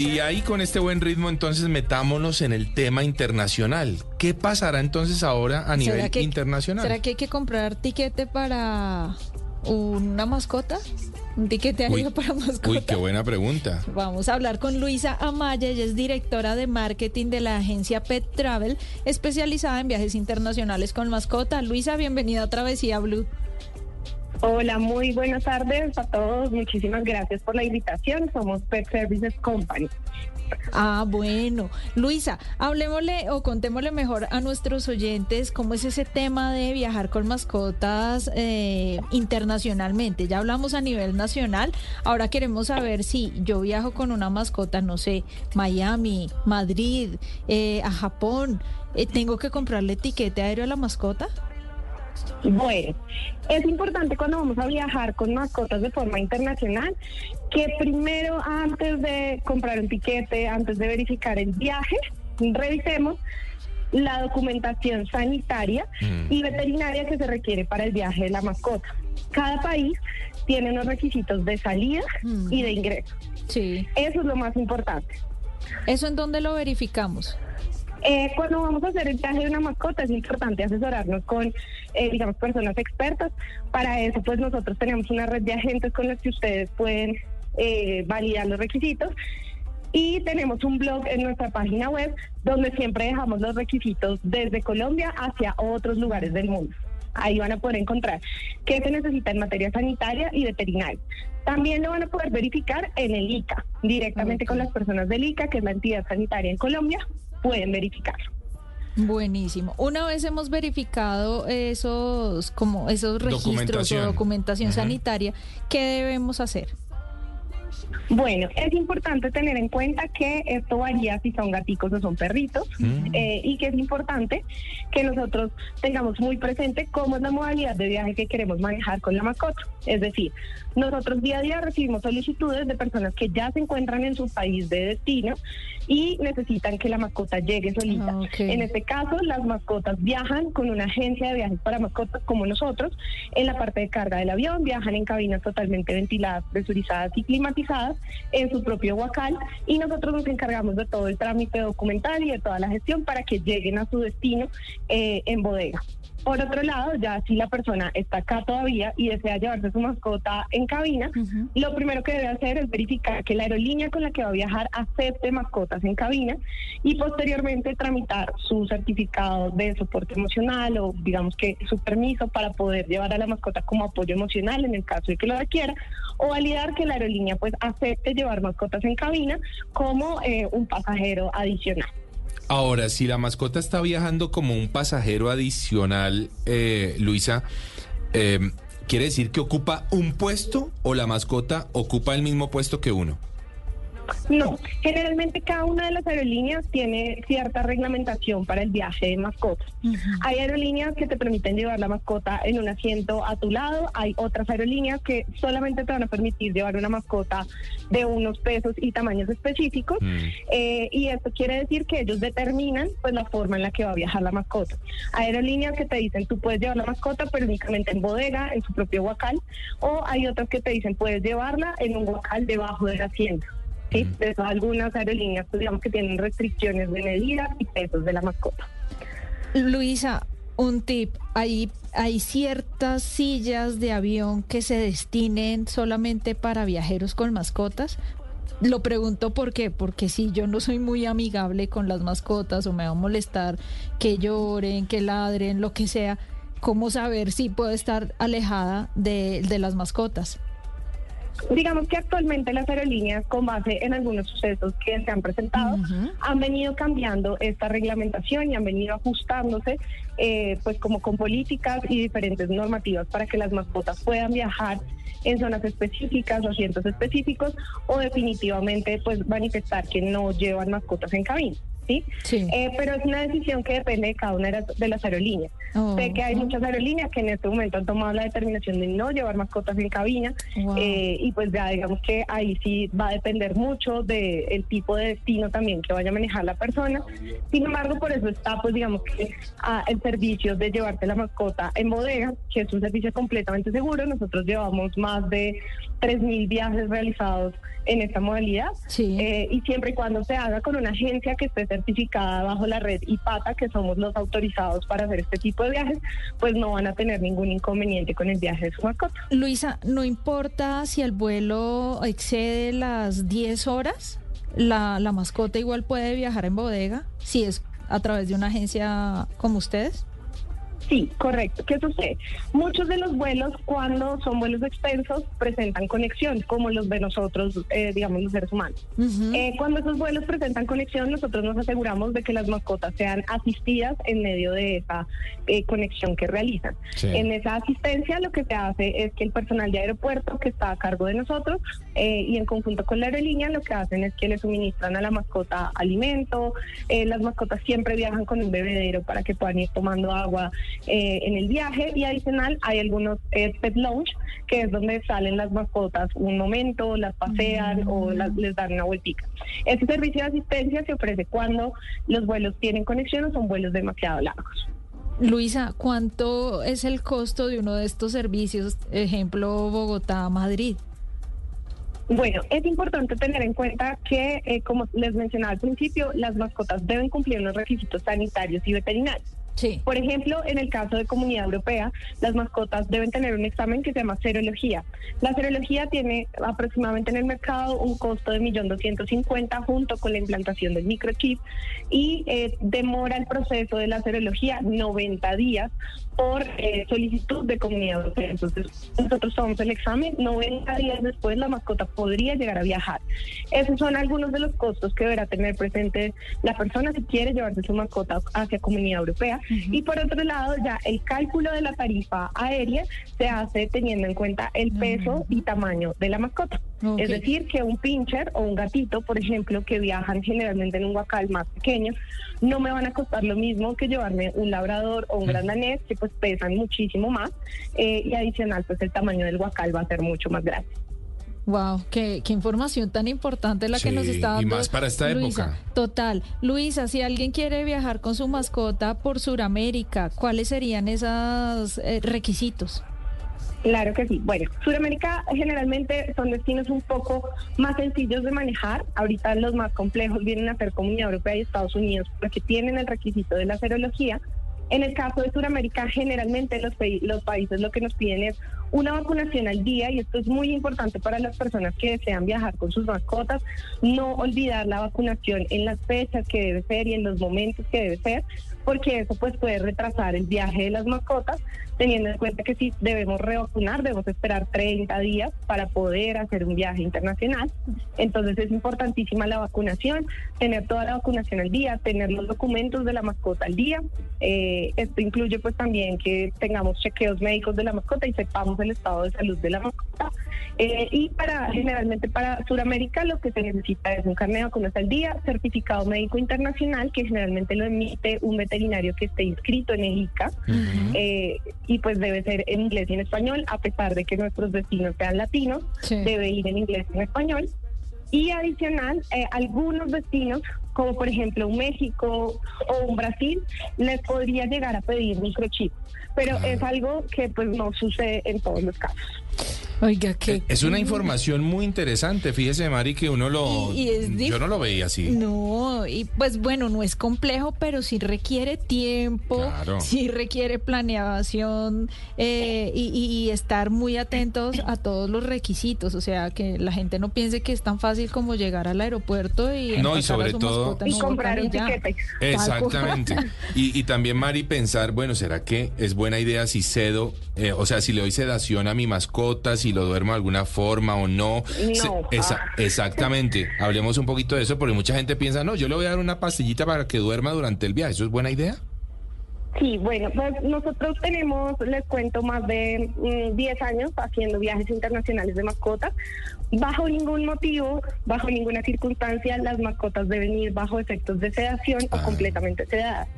Y ahí con este buen ritmo entonces metámonos en el tema internacional. ¿Qué pasará entonces ahora a nivel ¿Será que- internacional? ¿Será que hay que comprar tiquete para una mascota? ¿Un tiquete aéreo para mascota? Uy, qué buena pregunta. Vamos a hablar con Luisa Amaya, ella es directora de marketing de la agencia Pet Travel, especializada en viajes internacionales con mascota. Luisa, bienvenida a Travesía Blue. Hola, muy buenas tardes a todos. Muchísimas gracias por la invitación. Somos Pet Services Company. Ah, bueno. Luisa, hablemosle o contémosle mejor a nuestros oyentes cómo es ese tema de viajar con mascotas eh, internacionalmente. Ya hablamos a nivel nacional. Ahora queremos saber si yo viajo con una mascota, no sé, Miami, Madrid, eh, a Japón. eh, ¿Tengo que comprarle etiquete aéreo a la mascota? Bueno, es importante cuando vamos a viajar con mascotas de forma internacional que primero, antes de comprar un tiquete, antes de verificar el viaje, revisemos la documentación sanitaria Mm. y veterinaria que se requiere para el viaje de la mascota. Cada país tiene unos requisitos de salida Mm. y de ingreso. Sí. Eso es lo más importante. ¿Eso en dónde lo verificamos? Eh, cuando vamos a hacer el viaje de una mascota es importante asesorarnos con, eh, digamos, personas expertas. Para eso, pues nosotros tenemos una red de agentes con los que ustedes pueden eh, validar los requisitos. Y tenemos un blog en nuestra página web donde siempre dejamos los requisitos desde Colombia hacia otros lugares del mundo. Ahí van a poder encontrar qué se necesita en materia sanitaria y veterinaria. También lo van a poder verificar en el ICA, directamente con las personas del ICA, que es la entidad sanitaria en Colombia, pueden verificarlo. Buenísimo. Una vez hemos verificado esos como esos registros Documentación. o documentación sanitaria, ¿qué debemos hacer? Bueno, es importante tener en cuenta que esto varía si son gaticos o son perritos Mm. eh, y que es importante que nosotros tengamos muy presente cómo es la modalidad de viaje que queremos manejar con la mascota. Es decir, nosotros día a día recibimos solicitudes de personas que ya se encuentran en su país de destino y necesitan que la mascota llegue solita. Ah. En este caso, las mascotas viajan con una agencia de viajes para mascotas como nosotros. En la parte de carga del avión viajan en cabinas totalmente ventiladas, presurizadas y climatizadas en su propio huacal y nosotros nos encargamos de todo el trámite documental y de toda la gestión para que lleguen a su destino eh, en bodega. Por otro lado, ya si la persona está acá todavía y desea llevarse su mascota en cabina, lo primero que debe hacer es verificar que la aerolínea con la que va a viajar acepte mascotas en cabina y posteriormente tramitar su certificado de soporte emocional o digamos que su permiso para poder llevar a la mascota como apoyo emocional en el caso de que lo requiera o validar que la aerolínea pues acepte llevar mascotas en cabina como eh, un pasajero adicional. Ahora, si la mascota está viajando como un pasajero adicional, eh, Luisa, eh, ¿quiere decir que ocupa un puesto o la mascota ocupa el mismo puesto que uno? No, generalmente cada una de las aerolíneas tiene cierta reglamentación para el viaje de mascotas. Hay aerolíneas que te permiten llevar la mascota en un asiento a tu lado, hay otras aerolíneas que solamente te van a permitir llevar una mascota de unos pesos y tamaños específicos. Mm. Eh, y esto quiere decir que ellos determinan pues la forma en la que va a viajar la mascota. Hay aerolíneas que te dicen tú puedes llevar la mascota pero únicamente en bodega, en su propio huacal, o hay otras que te dicen puedes llevarla en un huacal debajo del asiento. Sí, de eso algunas aerolíneas pues, digamos que tienen restricciones de medidas y pesos de la mascota. Luisa, un tip. Hay, hay ciertas sillas de avión que se destinen solamente para viajeros con mascotas. Lo pregunto por qué, porque si yo no soy muy amigable con las mascotas o me va a molestar que lloren, que ladren, lo que sea, ¿cómo saber si puedo estar alejada de, de las mascotas? Digamos que actualmente las aerolíneas, con base en algunos sucesos que se han presentado, han venido cambiando esta reglamentación y han venido ajustándose, eh, pues como con políticas y diferentes normativas para que las mascotas puedan viajar en zonas específicas o asientos específicos o definitivamente pues manifestar que no llevan mascotas en cabina. ¿Sí? Eh, pero es una decisión que depende de cada una de las, aerolíneas. Oh, sé que hay muchas aerolíneas que en este momento han tomado la determinación de no llevar mascotas en cabina eh, y pues ya digamos que ahí sí va a depender mucho del tipo de destino también que vaya a manejar la persona. Sin embargo, por eso está pues digamos que ah, el servicio de llevarte la mascota en bodega, que es un servicio completamente seguro. Nosotros llevamos más de 3.000 viajes realizados en esta modalidad eh, y siempre y cuando se haga con una agencia que esté certificada bajo la red IPATA, que somos los autorizados para hacer este tipo de viajes, pues no van a tener ningún inconveniente con el viaje de su mascota. Luisa, ¿no importa si el vuelo excede las 10 horas? La, la mascota igual puede viajar en bodega si es a través de una agencia como ustedes. Sí, correcto. ¿Qué sucede? Muchos de los vuelos, cuando son vuelos extensos, presentan conexión, como los de nosotros, eh, digamos, los seres humanos. Eh, cuando esos vuelos presentan conexión, nosotros nos aseguramos de que las mascotas sean asistidas en medio de esa eh, conexión que realizan. En esa asistencia, lo que se hace es que el personal de aeropuerto, que está a cargo de nosotros, y en conjunto con la aerolínea, lo que hacen es que le suministran a la mascota alimento. las mascotas siempre viajan con un bebedero para que puedan ir tomando agua eh, en el viaje y adicional hay algunos eh, pet lounge que es donde salen las mascotas un momento, las pasean o les dan una vueltica. Este servicio de asistencia se ofrece cuando los vuelos tienen conexión o son vuelos demasiado largos. Luisa, ¿cuánto es el costo de uno de estos servicios? Ejemplo, Bogotá-Madrid. Bueno, es importante tener en cuenta que, eh, como les mencionaba al principio, las mascotas deben cumplir unos requisitos sanitarios y veterinarios. Por ejemplo, en el caso de Comunidad Europea, las mascotas deben tener un examen que se llama serología. La serología tiene aproximadamente en el mercado un costo de 1.250.000 junto con la implantación del microchip y eh, demora el proceso de la serología 90 días por eh, solicitud de Comunidad Europea. Entonces, nosotros tomamos el examen, 90 días después la mascota podría llegar a viajar. Esos son algunos de los costos que deberá tener presente la persona si quiere llevarse su mascota hacia Comunidad Europea. Y por otro lado, ya el cálculo de la tarifa aérea se hace teniendo en cuenta el peso y tamaño de la mascota. Es decir, que un pincher o un gatito, por ejemplo, que viajan generalmente en un guacal más pequeño, no me van a costar lo mismo que llevarme un labrador o un gran danés, que pues pesan muchísimo más, eh, y adicional, pues el tamaño del guacal va a ser mucho más grande. Wow, qué, qué, información tan importante la que nos está dando. Y más para esta época. Total. Luisa, si alguien quiere viajar con su mascota por Sudamérica, ¿cuáles serían esos eh, requisitos? Claro que sí. Bueno, Sudamérica generalmente son destinos un poco más sencillos de manejar. Ahorita los más complejos vienen a ser Comunidad Europea y Estados Unidos porque tienen el requisito de la serología. En el caso de Sudamérica, generalmente los, los países lo que nos piden es una vacunación al día y esto es muy importante para las personas que desean viajar con sus mascotas, no olvidar la vacunación en las fechas que debe ser y en los momentos que debe ser, porque eso pues puede retrasar el viaje de las mascotas, teniendo en cuenta que si debemos revacunar, debemos esperar 30 días para poder hacer un viaje internacional. Entonces es importantísima la vacunación, tener toda la vacunación al día, tener los documentos de la mascota al día. Eh, esto incluye pues también que tengamos chequeos médicos de la mascota y sepamos el estado de salud de la mascota. Eh, y para generalmente para Sudamérica lo que se necesita es un carnet de vacunas al día, certificado médico internacional que generalmente lo emite un veterinario que esté inscrito en el ICA eh, y pues debe ser en inglés y en español, a pesar de que nuestros destinos sean latinos, debe ir en inglés y en español. Y adicional, eh, algunos destinos, como por ejemplo un México o un Brasil, les podría llegar a pedir microchip, pero es algo que pues no sucede en todos los casos. Oiga, que eh, es una información muy interesante. Fíjese, Mari, que uno lo. yo no lo veía así. No, y pues bueno, no es complejo, pero sí requiere tiempo, sí requiere planeación eh, y, estar muy atentos a todos los requisitos. O sea, que la gente no piense que es tan fácil como llegar al aeropuerto y. No, y sobre todo. Y comprar un tiquete. Exactamente. y, y también, Mari, pensar, bueno, ¿será que es buena idea si cedo, eh, o sea, si le doy sedación a mi mascota, si si lo duermo de alguna forma o no. No. esa- exactamente. Hablemos un poquito de eso porque mucha gente piensa, no, yo le voy a dar una pastillita para que duerma durante el viaje. ¿Eso es buena idea? Sí, bueno, pues nosotros tenemos, les cuento, más de mm, 10 años haciendo viajes internacionales de mascotas. Bajo ningún motivo, bajo ninguna circunstancia, las mascotas deben ir bajo efectos de sedación o Ah. completamente sedadas.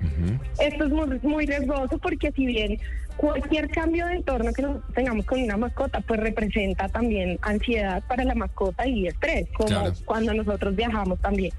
Esto es muy, muy riesgoso porque si bien cualquier cambio de entorno que tengamos con una mascota, pues representa también ansiedad para la mascota y estrés, como Claro. cuando nosotros viajamos también.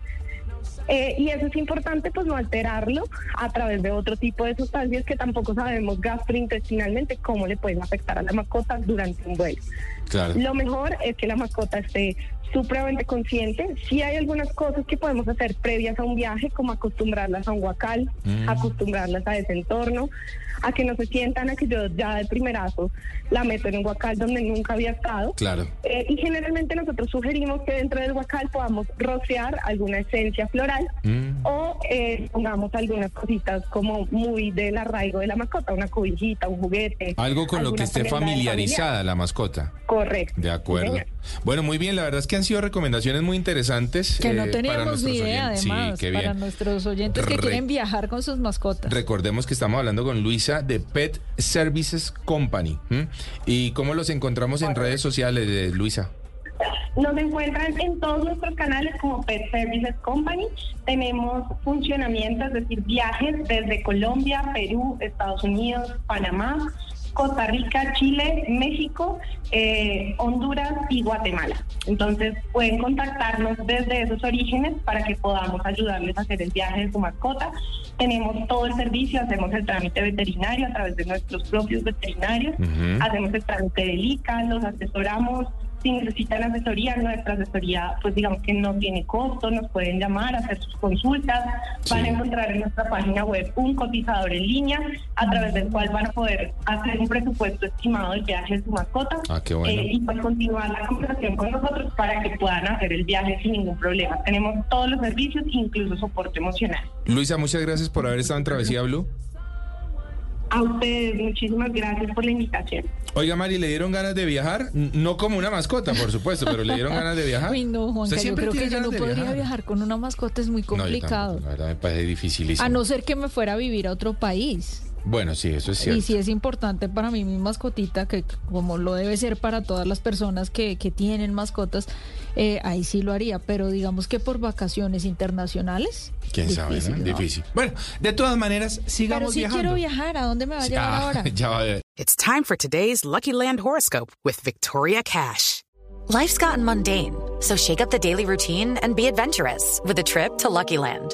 Eh, y eso es importante, pues no alterarlo a través de otro tipo de sustancias que tampoco sabemos gastrointestinalmente cómo le pueden afectar a la mascota durante un vuelo. Claro. Lo mejor es que la mascota esté supremamente consciente. Si hay algunas cosas que podemos hacer previas a un viaje, como acostumbrarlas a un guacal, Mm. acostumbrarlas a ese entorno, a que no se sientan a que yo ya de primerazo la meto en un guacal donde nunca había estado. Claro. Eh, y generalmente nosotros sugerimos que dentro del guacal podamos rociar alguna esencia floral Mm. o eh, pongamos algunas cositas como muy del arraigo de la mascota, una cobijita, un juguete. Algo con lo que esté familiarizada la mascota. Correcto. De acuerdo. Sí, señor. Bueno, muy bien, la verdad es que han sido recomendaciones muy interesantes. Que no eh, para teníamos ni nuestros idea, oyentes. además, Sí, qué para nuestros oyentes que Re- quieren viajar con sus mascotas. Recordemos que estamos hablando con Luisa de Pet Services Company. ¿Y cómo los encontramos en redes sociales, eh, Luisa? Nos encuentran en todos nuestros canales como Pet Services Company. Tenemos funcionamiento, es decir, viajes desde Colombia, Perú, Estados Unidos, Panamá, Costa Rica, Chile, México, eh, Honduras y Guatemala. Entonces pueden contactarnos desde esos orígenes para que podamos ayudarles a hacer el viaje de su mascota. Tenemos todo el servicio, hacemos el trámite veterinario a través de nuestros propios veterinarios, hacemos el trámite del ICA, los asesoramos. Si necesitan asesoría, nuestra asesoría, pues digamos que no tiene costo, nos pueden llamar, hacer sus consultas. Van a Sí. encontrar en nuestra página web un cotizador en línea a través del cual van a poder hacer un presupuesto estimado del viaje de su mascota Ah, qué bueno. eh, y pues continuar la conversación con nosotros para que puedan hacer el viaje sin ningún problema. Tenemos todos los servicios, incluso soporte emocional. Luisa, muchas gracias por haber estado en Travesía Blue. A ustedes, muchísimas gracias por la invitación. Oiga, Mari, ¿le dieron ganas de viajar? No como una mascota, por supuesto, pero ¿le dieron ganas de viajar? Uy, no, ¿Usted Juanca, yo siempre creo que yo no podría viajar. con una mascota, es muy No, yo complicado. tampoco, la verdad me parece dificilísimo. a no ser que me fuera a vivir a otro país. Bueno, sí, eso es cierto. Y sí es importante para mí mi mascotita, que como lo debe ser para todas las personas que, que tienen mascotas, eh, ahí sí lo haría. Pero digamos que por vacaciones internacionales. ¿Quién sabe? difícil, ¿no? ¿no? Difícil. Bueno, de todas maneras, Pero sigamos sí viajando. quiero viajar. ¿A dónde me va a llevar Ah, ahora? ya va a ver. It's time for today's Lucky Land horoscope with Victoria Cash. Life's gotten mundane, so shake up the daily routine and be adventurous with a trip to Lucky Land.